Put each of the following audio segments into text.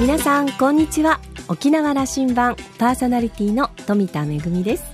皆さんこんにちは。沖縄羅針盤パーソナリティの富田恵です。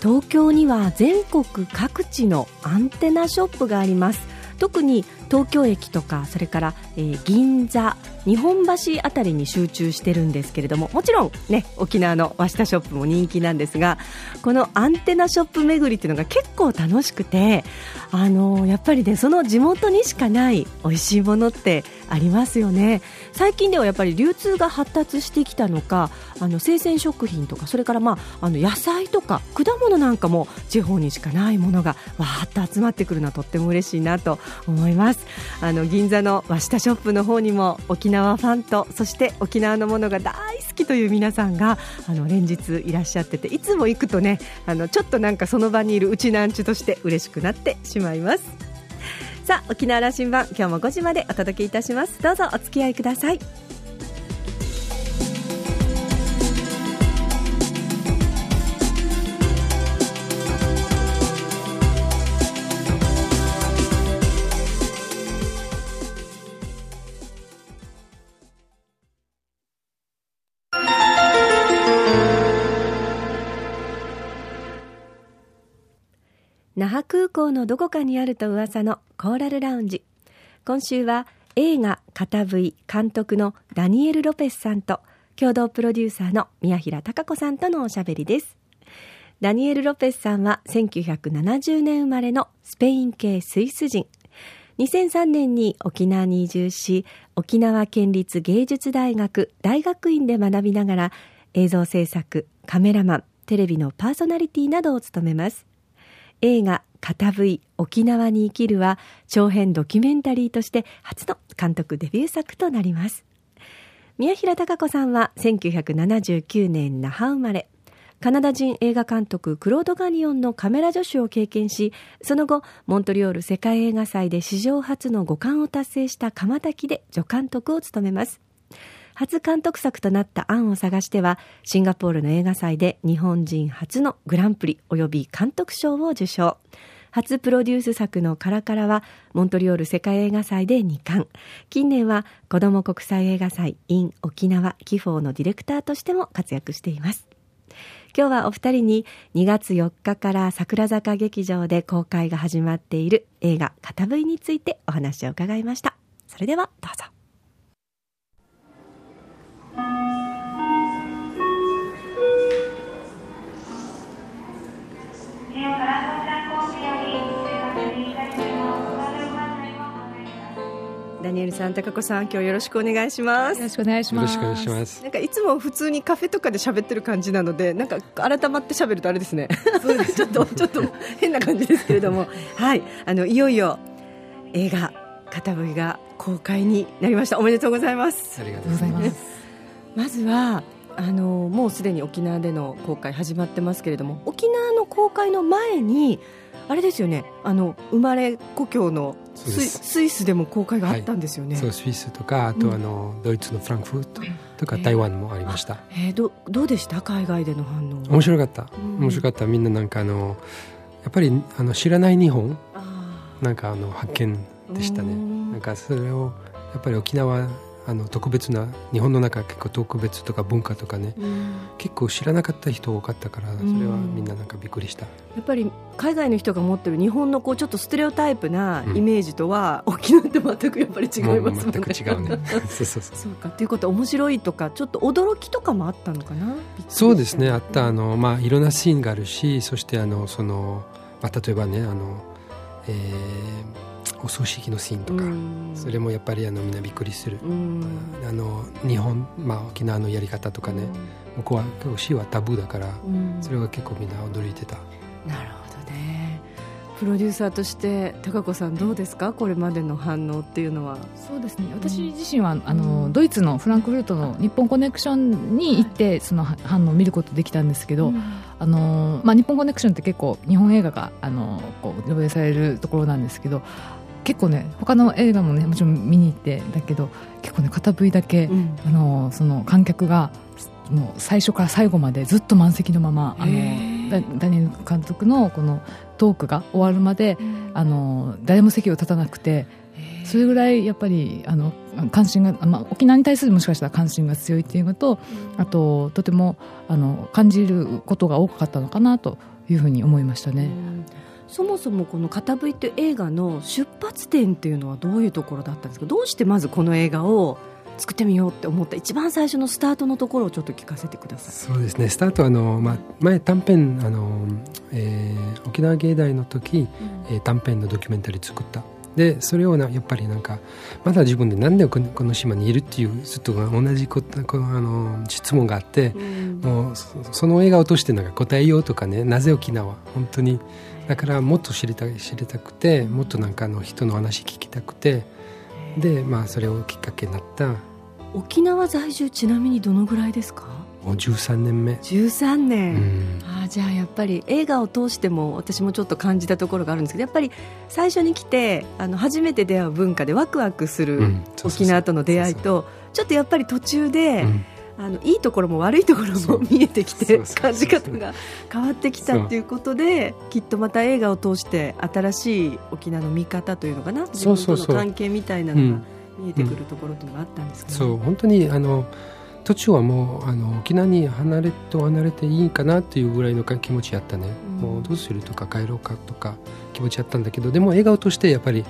東京には全国各地のアンテナショップがあります。特に東京駅とかそれから、えー、銀座日本橋あたりに集中してるんですけれどももちろん、ね、沖縄の和下ショップも人気なんですがこのアンテナショップ巡りっていうのが結構楽しくてあのやっぱりねその地元にしかない美味しいものってありますよね。最近ではやっぱり流通が発達してきたのかあの生鮮食品とかそれから、まあ、あの野菜とか果物なんかも地方にしかないものがわーっと集まってくるのはとっても嬉しいなと思います。あの銀座の和下ショップの方にも沖縄ファンとそして沖縄のものが大好きという皆さんがあの連日いらっしゃってていつも行くとねあのちょっとなんかその場にいるうちなんちゅとして嬉しくなってしまいます。さあ沖縄羅針盤今日も5時までお届けいたします。どうぞお付き合いください。那覇空港のどこかにあると噂のコーラルラウンジ。今週は映画「片 V」監督のダニエル・ロペスさんと共同プロデューサーの宮平貴子さんとのおしゃべりです。ダニエル・ロペスさんは1970年生まれのスペイン系スイス人。2003年に沖縄に移住し沖縄県立芸術大学大学院で学びながら映像制作カメラマンテレビのパーソナリティなどを務めます。映画片 V 沖縄に生きるは長編ドキュメンタリーとして初の監督デビュー作となります。宮平貴子さんは1979年那覇生まれ。カナダ人映画監督クロード・ガニオンのカメラ助手を経験しその後モントリオール世界映画祭で史上初の五冠を達成した釜滝で助監督を務めます。初監督作となった案を探しては、シンガポールの映画祭で日本人初のグランプリ及び監督賞を受賞。初プロデュース作のカラカラは、モントリオール世界映画祭で2冠。近年は、子供国際映画祭 in 沖縄キフォーのディレクターとしても活躍しています。今日はお二人に2月4日から桜坂劇場で公開が始まっている映画「片 V」についてお話を伺いましたそれではどうぞさん、高子さん、今日よろしくお願いします。よろしくお願いします。よろしくお願いします。なんかいつも普通にカフェとかで喋ってる感じなので、なんか改まって喋るとあれですね。そうです。ちょっとちょっと変な感じですけれども、はい、あのいよいよ映画片振が公開になりました。おめでとうございます。ありがとうございます。まずはあのもうすでに沖縄での公開始まってますけれども、沖縄の公開の前に。あれですよねあの生まれ故郷のスイスでも公開があったんですよね、はい、そうスイスとかあとあの、うん、ドイツのフランクフルトとか、台湾もありました、えー、どどうでした？海外での反応面白かった、面白かった。みんななんかあのやっぱりあの知らない日本なんかあの発見でしたね。なんかそれをやっぱり沖縄あの特別な日本の中結構特別とか文化とかね、うん、結構知らなかった人多かったからそれはみんななんかびっくりした、やっぱり海外の人が持ってる日本のこうちょっとステレオタイプなイメージとは、うん、沖縄って全くやっぱり違いますもんね。全く違うね。そうそうそうか。ということは面白いとかちょっと驚きとかもあったのかな？そうですね。あったあの、まあ、いろんなシーンがあるしそしてあのその、まあ、例えばねあの、えーお葬式のシーンとか、それもやっぱりあのみんなびっくりする、あの日本、まあ、沖縄のやり方とかね、向こうは結構死はタブーだから、それは結構みんな驚いてた。なるほどね。プロデューサーとして高子さんどうですか？これまでの反応っていうのは。そうですね。私自身は、あのドイツのフランクフルトの日本コネクションに行って、その反応を見ることできたんですけど、あのまあ、日本コネクションって結構日本映画があのこう上映されるところなんですけど結構ね他の映画もねもちろん見に行ってだけど結構ね片 V だけ、うん、あのその観客がもう最初から最後までずっと満席のままあのダニエル監督のこのトークが終わるまで、うん、あの誰も席を立たなくてそれぐらいやっぱりあの関心が、まあ、沖縄に対するもしかしたら関心が強いっていうのと、あととてもあの感じることが多かったのかなというふうに思いましたね。そもそもこの「片いって映画の出発点っていうのはどういうところだったんですか？どうしてまずこの映画を作ってみようって思った一番最初のスタートのところをちょっと聞かせてください。そうですね。スタートあの、まあ、前短編あの、えー、沖縄芸大の時、うん、えー、短編のドキュメンタリー作ったでそれをなやっぱりなんかまだ自分でなんでこの島にいるっていうずっと同じここのあの質問があって、うん、もうその映画を通してなんか答えようとかねなぜ沖縄？本当に。だからもっと知りた知りたくてもっとなんかの人の話聞きたくてでまあそれをきっかけになった。沖縄在住ちなみにどのぐらいですか？もう13年目。13年、うん、あじゃあやっぱり映画を通しても私もちょっと感じたところがあるんですけどやっぱり最初に来てあの初めて出会う文化でワクワクする沖縄との出会いとちょっとやっぱり途中で、うん。あのいいところも悪いところも見えてきて感じ方が変わってきたっていうことできっとまた映画を通して新しい沖縄の見方というのかな自分との関係みたいなのが見えてくるところというのがあったんですか、ね、そう本当にあの途中はもうあの沖縄に離れと離れていいかなっていうぐらいの気持ちやったね、うん、もうどうするとか帰ろうかとか気持ちやったんだけどでも映画としてやっぱり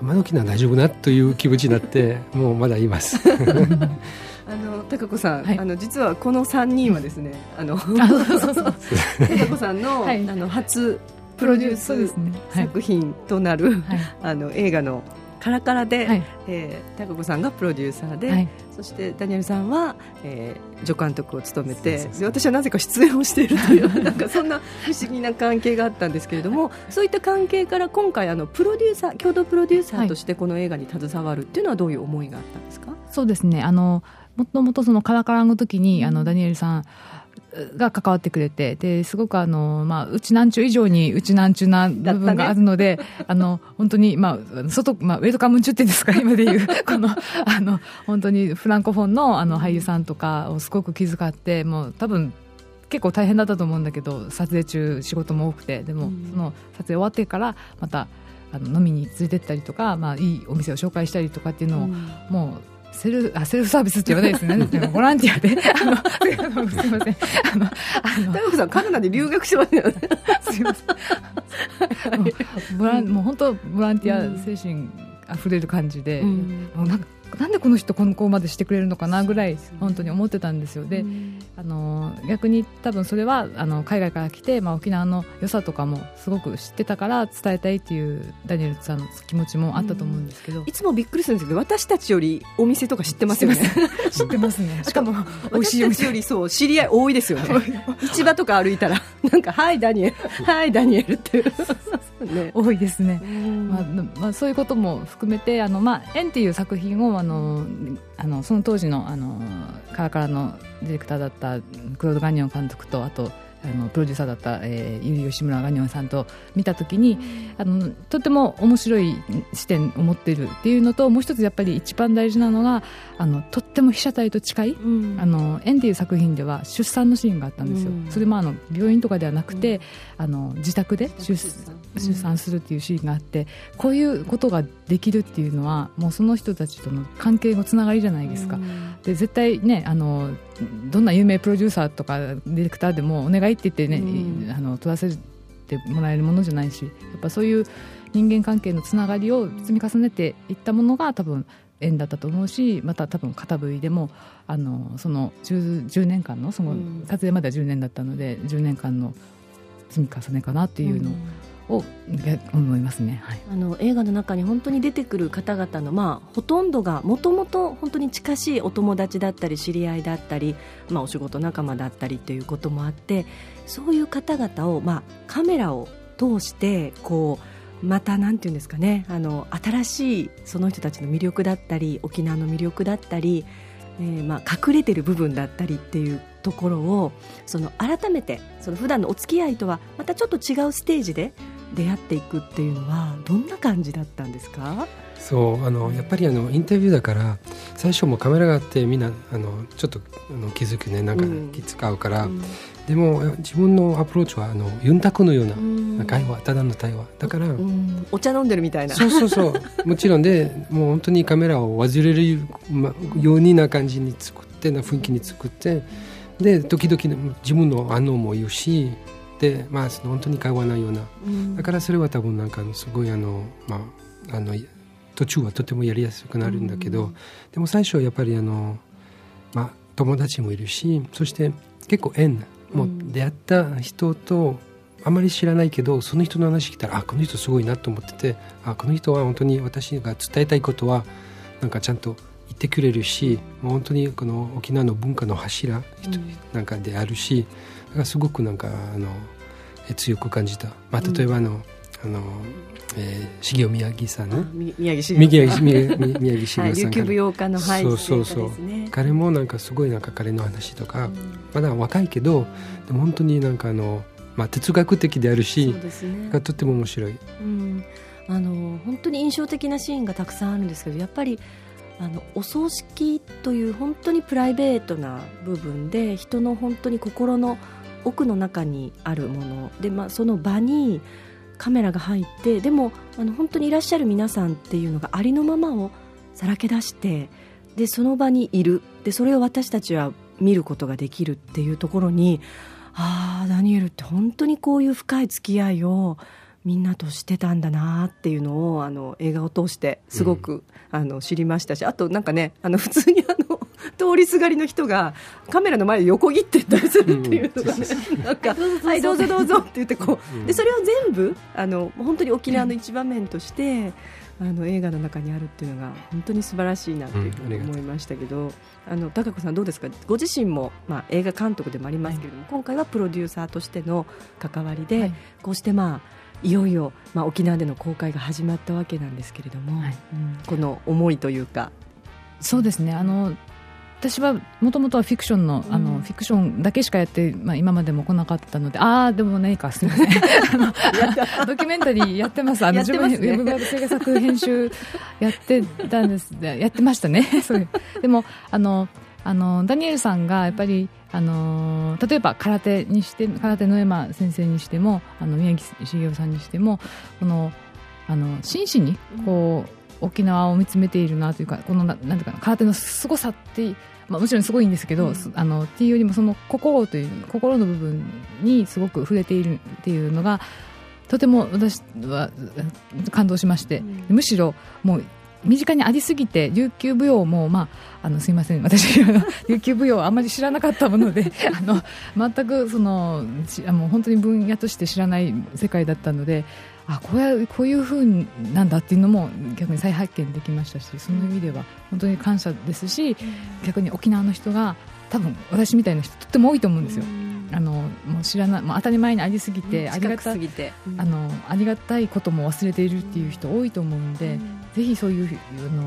まだ沖縄大丈夫なという気持ちになって もうまだいます。あの高子さん、はい、あの実はこの3人はですね、あの 高子さんのはい、あの初プロデュース作品となる、はい、あの映画のカラカラで、はい、えー、高子さんがプロデューサーで、はい、そしてダニエルさんは、えー、助監督を務めてで私はなぜか出演をしているという なんかそんな不思議な関係があったんですけれどもそういった関係から今回あのプロデューサー共同プロデューサーとしてこの映画に携わるっていうのはどういう思いがあったんですか、そうですね。あのもともとそのカラカラの時にあのダニエルさんが関わってくれてですごくあの、まあ、うちなんちゅう以上にうちなんちゅうな部分があるので、ね、あの本当に、まあ、外、まあ、ウェルカム中っていうんですか今でいう。このあの本当にフランコフォンのあの俳優さんとかをすごく気遣ってもう多分結構大変だったと思うんだけど撮影中仕事も多くてでも、その撮影終わってからまたあの飲みに連れてったりとか、まあ、いいお店を紹介したりとかっていうのを、もうセルあセルフサービスって言わないですね。ボランティアで。あのすみません。あのあの大さんカナダで留学してますよね。すみません。もうボランもう本当ボランティア精神あふれる感じで、うん、もうなんかなんでこの人この子までしてくれるのかなぐらい本当に思ってたんですよ。で、あの逆に多分それはあの海外から来て、まあ、沖縄の良さとかもすごく知ってたから伝えたいっていうダニエルさんの気持ちもあったと思うんですけど、いつもびっくりするんですけど私たちよりお店とか知ってますよね。知ってますね。しかも美味しいお店。よりそう知り合い多いですよね。市場とか歩いたらなんか「はいダニエル」「はいダニエル」って。ね、多いですね、まあまあ、そういうことも含めて「あのまあ、縁」っていう作品をあのあのその当時のあのカラカラのディレクターだったクロード・ガニオン監督とあとあのプロデューサーだった、えー、ゆり吉村ガニョンさんと見たときに、あのとても面白い視点を持っているっていうのともう一つやっぱり一番大事なのがあのとっても被写体と近い「うん、あの縁」っていう作品では出産のシーンがあったんですよ、うん、それもあの病院とかではなくて、うん、あの自宅で出出産。するっていうシーンがあってこういうことができるっていうのはもうその人たちとの関係のつながりじゃないですか。で絶対ねあのどんな有名プロデューサーとかディレクターでもお願いって言ってね、うん、あの取らせてもらえるものじゃないしやっぱそういう人間関係のつながりを積み重ねていったものが多分縁だったと思うしまた多分片部位でもあのその 10, 10, 年間のその撮影までは10年だったので10年間の積み重ねかなっていうのをを思いますね、はい、あの映画の中に本当に出てくる方々の、まあ、ほとんどがもともと本当に近しいお友達だったり知り合いだったり、まあ、お仕事仲間だったりということもあってそういう方々を、まあ、カメラを通してこうまたなんていうんですかねあの新しいその人たちの魅力だったり沖縄の魅力だったり、えー、まあ隠れてる部分だったりっていうところをその改めてその普段のお付き合いとはまたちょっと違うステージで出会っていくっていうのはどんな感じだったんですか？そうあのやっぱりあのインタビューだから最初もカメラがあってみんなあのちょっとあの気づくねなんか気使うから、うん、でも自分のアプローチはあのユンタクのような会話ただの対話。だからお茶飲んでるみたいな。そうそうそう。もちろんでもう本当にカメラを忘れるようにな感じに作ってな雰囲気に作ってで時々自分の反応も言うしで、まあ、本当に会話ないような、だからそれは多分なんかすごいあの、まあ、あの途中はとてもやりやすくなるんだけど、でも最初はやっぱりあの、まあ、友達もいるしそして結構縁もう出会った人とあまり知らないけどその人の話聞いたらあこの人すごいなと思っててあこの人は本当に私が伝えたいことはなんかちゃんと言ってくれるしもう本当にこの沖縄の文化の柱なんかであるし、だからすごくなんかあの強く感じた、まあ、例えばあの、うん、あのえー、重尾宮城さんね。宮城宮城 宮城宮城さん、はい、琉球舞踊家の、はい、そうそうそう、ね、彼もなんかすごいなんか彼の話とか、うん、まだ若いけど、でも本当になんかあの、まあ、哲学的であるしね、がとっても面白い、うん、あの本当に印象的なシーンがたくさんあるんですけどやっぱりあのお葬式という本当にプライベートな部分で人の本当に心の奥の中にあるもの。で、まあ、その場にカメラが入ってでもあの本当にいらっしゃる皆さんっていうのがありのままをさらけ出してでその場にいる。でそれを私たちは見ることができるっていうところにああダニエルって本当にこういう深い付き合いをみんなとしてたんだなっていうのをあの映画を通してすごく、うん、あの知りましたしあとなんかねあの普通にあの通りすがりの人がカメラの前で横切っていったりするっていうのがね、うん、なんか「はいどうぞどうぞ」って言ってこうでそれを全部あの本当に沖縄の一場面として。あの映画の中にあるっていうのが本当に素晴らしいなというふうに思いましたけど、うん、あの高子さんどうですか？ご自身も、まあ、映画監督でもありますけれども、はい、今回はプロデューサーとしての関わりで、はい、こうしてまあいよいよ、まあ、沖縄での公開が始まったわけなんですけれども、はい。うん、この思いというか。そうですね。あの私はもともとはフィクションのあの、うん、フィクションだけしかやって、まあ、今までも来なかったのでああでもないかすみません。ドキュメンタリーやってます。あの、自分ウェブ制作編集やってたんです。やってましたね。そうでもあのあのダニエルさんがやっぱりあの例えば空手にして空手の山先生にしてもあの宮城茂雄さんにしてもこのあの真摯にこう、沖縄を見つめているなというかこのなんていうかな空手の凄さってまあ、もちろんすごいんですけど、うん、あのっていうよりもその心という心の部分にすごく触れているっていうのがとても私は感動しまして、うん、むしろもう身近にありすぎて琉球舞踊も、まあ、あのすみません私 琉球舞踊あんまり知らなかったもので あの全くそのもう本当に分野として知らない世界だったのであこうやこういうふうなんだっていうのも逆に再発見できましたしその意味では本当に感謝ですし、逆に沖縄の人が多分私みたいな人とっても多いと思うんですよ。あのもう知らない、もう当たり前にありすぎて、ありがたい、あのありがたいことも忘れているっていう人多いと思うので、ぜひそういうの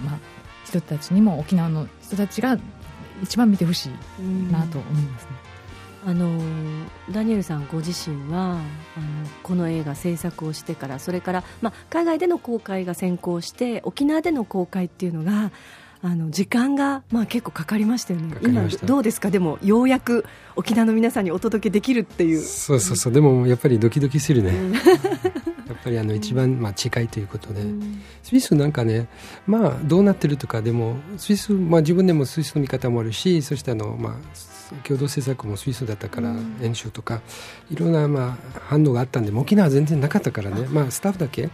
まあ人たちにも沖縄の人たちが一番見てほしいなと思いますね。あのダニエルさんご自身はあのこの映画制作をしてからそれから、まあ、海外での公開が先行して沖縄での公開っていうのがあの時間が、まあ、結構かかりましたよね、今、どうですか、でもようやく沖縄の皆さんにお届けできるっていう。そうそうそう、でもやっぱりドキドキするね、やっ ぱりあの一番、まあ、近いということで、スイスなんかね、まあ、どうなってるとか、でも、スイス、まあ、自分でもスイスの見方もあるし、そしてあの、まあ、共同制作もスイスだったから、演習とかいろんなまあ反応があったんで沖縄は全然なかったからね。まあスタッフだけ。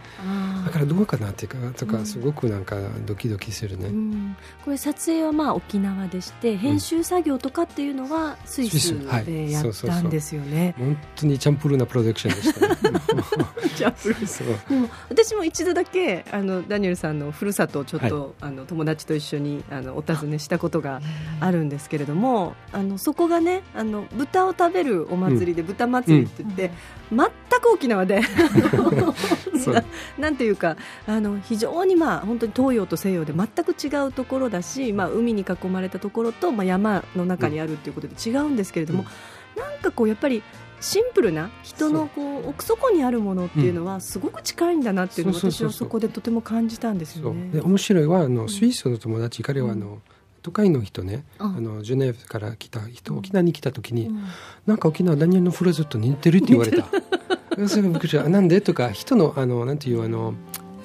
だからどうかなっていうかとかすごくなんかドキドキするね、うん、これ撮影はまあ沖縄でして編集作業とかっていうのはスイスでやったんですよね、本当にチャンプルーなプロダクションでした、ね、チャンプルーでも私も一度だけあのダニエルさんのふるさとをちょっと、はい、あの友達と一緒にあのお尋ねしたことがあるんですけれどもあのそこがねあの豚を食べるお祭りで豚祭りって言って、うん、全く沖縄でな なんていうかあの非常にまあ本当に東洋と西洋で全く違うところだし、まあ、海に囲まれたところと、まあ、山の中にあるということで違うんですけれども、うん、なんかこうやっぱりシンプルな人のこう奥底にあるものっていうのはすごく近いんだなっていうのを私はそこでとても感じたんですよね。面白いはあのスイスの友達、彼はあの、都会の人ねあ。のジュネーブから来た人沖縄に来た時に、うん、なんか沖縄ダニエルのフラズと似てるって言われた。それ僕じゃなんで？とか人のあのなんていうあの、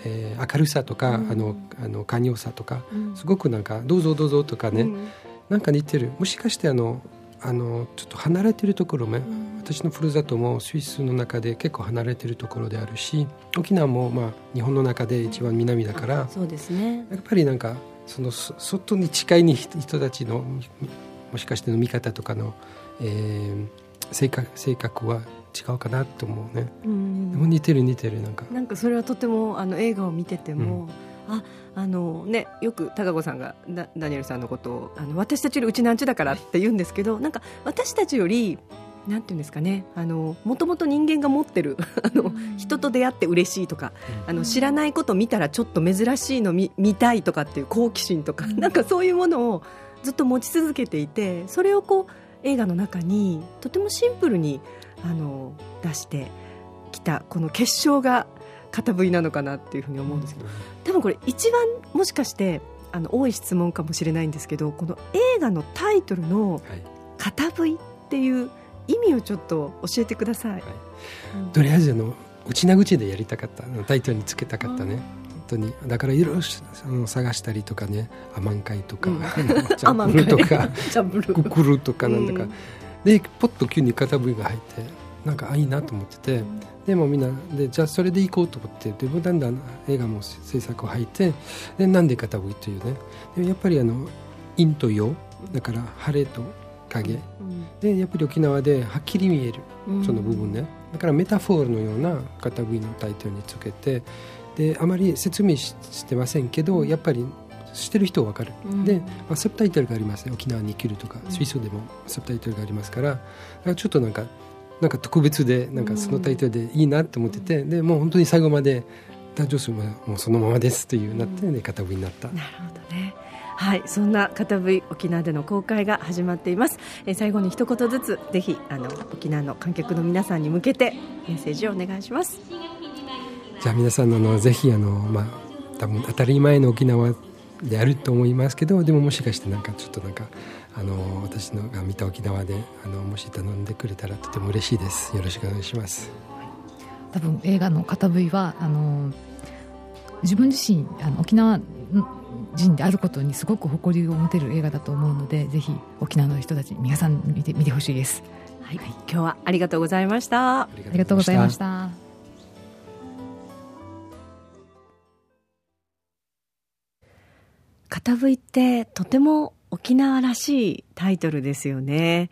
えー、明るさとか、うん、あのあの寛容さとか、うん、すごくなんかどうぞどうぞとかね、うん、なんか似てる。もしかしてあのあのちょっと離れてるところも、私のふるさともスイスの中で結構離れてるところであるし沖縄もまあ日本の中で一番南だから、そうですね。やっぱりなんかその外に近い人たちのもしかしての見方とかの、えー、性格性格は違うかなと思うね、うん、でも似てる似てるなんか。なんかそれはとてもあの映画を見てても、うん、ああのね、よく高子さんがダダニエルさんのことをあの私たちよりうちなんちゅだからって言うんですけどなんか私たちよりなんていうんですかねあのもともと人間が持ってる あの、人と出会って嬉しいとか、あの知らないこと見たらちょっと珍しいの見見たいとかっていう好奇心とか、なんかそういうものをずっと持ち続けていてそれをこう映画の中にとてもシンプルにあの出してきたこの結晶が片振りなのかなっていうふうに思うんですけど多分これ一番もしかしてあの多い質問かもしれないんですけどこの映画のタイトルの「片振り」っていう意味をちょっと教えてください、はい。とりあえずの内な口でやりたかったタイトルにつけたかったね。本当に。だからいろいろ探したりとかねアマンカイとか、うん、チャンプルとか ククルとかなんとか、うん、でポッと急に片振りが入ってなんかあいいなと思ってて、うん、でもみんなでじゃあそれで行こうと思ってでだんだん映画も制作を入ってでなんで片振りというね。でやっぱりあの陰と陽だから晴れと影、でやっぱり沖縄ではっきり見えるその部分ね、だからメタフォールのような片振りのタイトルにつけてであまり説明してませんけどやっぱり知ってる人は分かる、うん、で、まあ、サブタイトルがありますね沖縄に生きるとかスイスでもサブタイトルがありますから。からちょっとなんかなんか特別でなんかそのタイトルでいいなと思ってて、うん、でもう本当に最後までダジョスももうそのままですというなってね、片振りになった。なるほどね。はいそんな片振沖縄での公開が始まっています、えー、最後に一言ずつぜひあの沖縄の観客の皆さんに向けてメッセージをお願いします。じゃあ皆さんあのぜひあのまあ多分当たり前の沖縄であると思いますけどでももしかしてなんかちょっとなんかあの私のが見た沖縄であのもし頼んでくれたらとても嬉しいです。よろしくお願いします。多分映画の片 V はあの自分自身あの沖縄人であることにすごく誇りを持てる映画だと思うのでぜひ沖縄の人たち皆さん見て見てほしいです、はい、はい、今日はありがとうございました。ありがとうございました。片吹ってとても沖縄らしいタイトルですよね。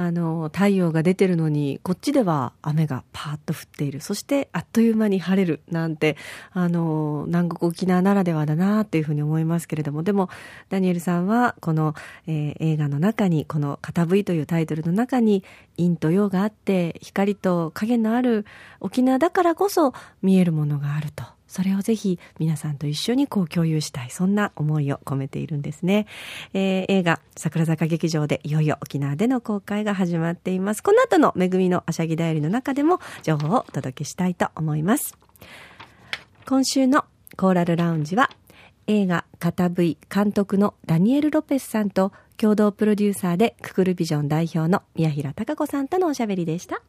あの、太陽が出てるのに、こっちでは雨がパーッと降っている。そして、あっという間に晴れる。なんて、あの、南国沖縄ならではだなっていうふうに思いますけれども、でも、ダニエルさんは、この、えー、映画の中に、この、片 V というタイトルの中に、陰と陽があって、光と影のある沖縄だからこそ見えるものがあると。それをぜひ皆さんと一緒にこう共有したい、そんな思いを込めているんですね。えー、映画、桜坂劇場でいよいよ沖縄での公開が始まっています。この後のめぐみのあしゃぎだよりの中でも情報をお届けしたいと思います。今週のコーラルラウンジは映画片 V 監督のダニエル・ロペスさんと共同プロデューサーでククルビジョン代表の宮平貴子さんとのおしゃべりでした。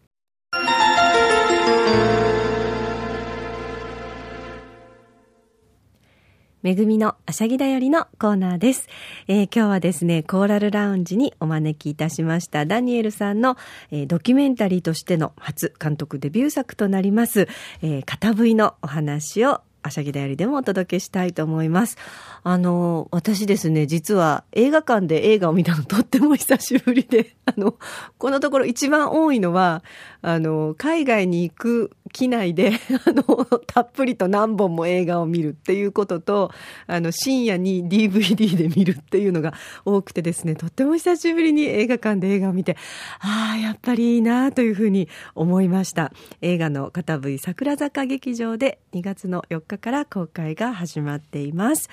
めぐみのあしゃぎだよりのコーナーです、えー、今日はですね、コーラルラウンジにお招きいたしました。ダニエルさんの、えー、ドキュメンタリーとしての初監督デビュー作となります、えー、片 V のお話をあしゃぎだよりでもお届けしたいと思います。あの、私ですね、実は映画館で映画を見たのとっても久しぶりで、あの、このところ一番多いのは、あの、海外に行く機内で、あの、たっぷりと何本も映画を見るっていうことと、あの、深夜に DVD で見るっていうのが多くてですね、とっても久しぶりに映画館で映画を見て、ああ、やっぱりいいなというふうに思いました。映画の片 V 桜坂劇場で2月の4日から公開が始まっています。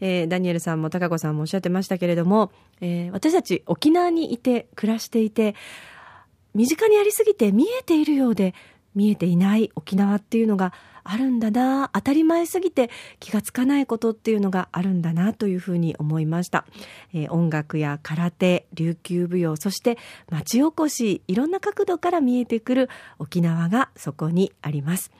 えー、ダニエルさんも高子さんもおっしゃってましたけれども、えー、私たち沖縄にいて暮らしていて、身近にありすぎて見えているようで見えていない沖縄っていうのがあるんだな当たり前すぎて気がつかないことっていうのがあるんだなというふうに思いました、えー、音楽や空手琉球舞踊そして町おこしいろんな角度から見えてくる沖縄がそこにあります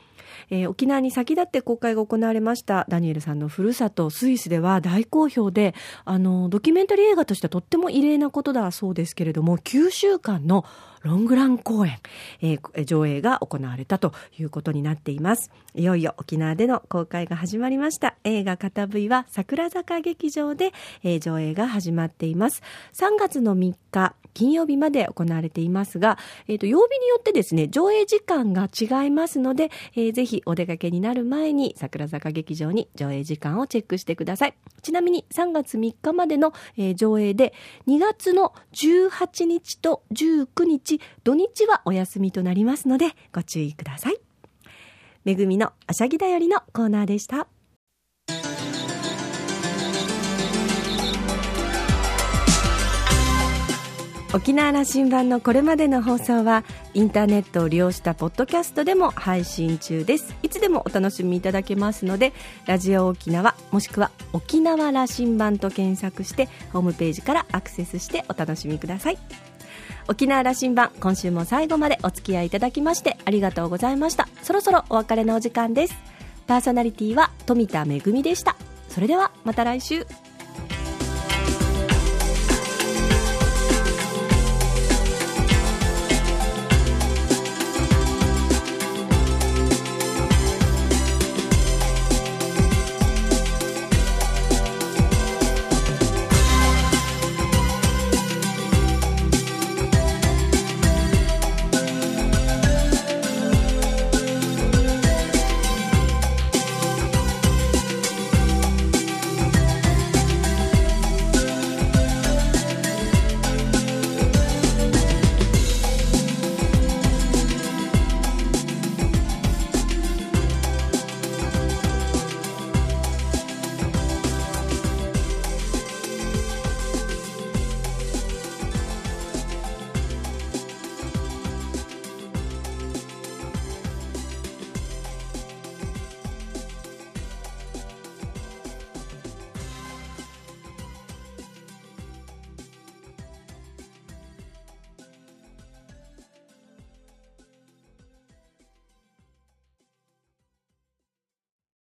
えー、沖縄に先立って公開が行われましたダニエルさんのふるさとスイスでは大好評であのドキュメンタリー映画としてはとっても異例なことだそうですけれども9週間のロングラン公演、えー、上映が行われたということになっています。いよいよ沖縄での公開が始まりました。映画片 V は桜坂劇場で、えー、上映が始まっています。3月の3日金曜日まで行われていますが、えっ、ー、と、曜日によってですね、上映時間が違いますので、えー、ぜひお出かけになる前に桜坂劇場に上映時間をチェックしてください。ちなみに3月3日までの、えー、上映で、2月の18日と19日、土日はお休みとなりますので、ご注意ください。めぐみのあしゃぎだよりのコーナーでした。沖縄羅針盤のこれまでの放送はインターネットを利用したポッドキャストでも配信中です。いつでもお楽しみいただけますのでラジオ沖縄もしくは沖縄羅針盤と検索してホームページからアクセスしてお楽しみください。沖縄羅針盤今週も最後までお付き合いいただきましてありがとうございました。そろそろお別れのお時間です。パーソナリティは富田恵でした。それではまた来週。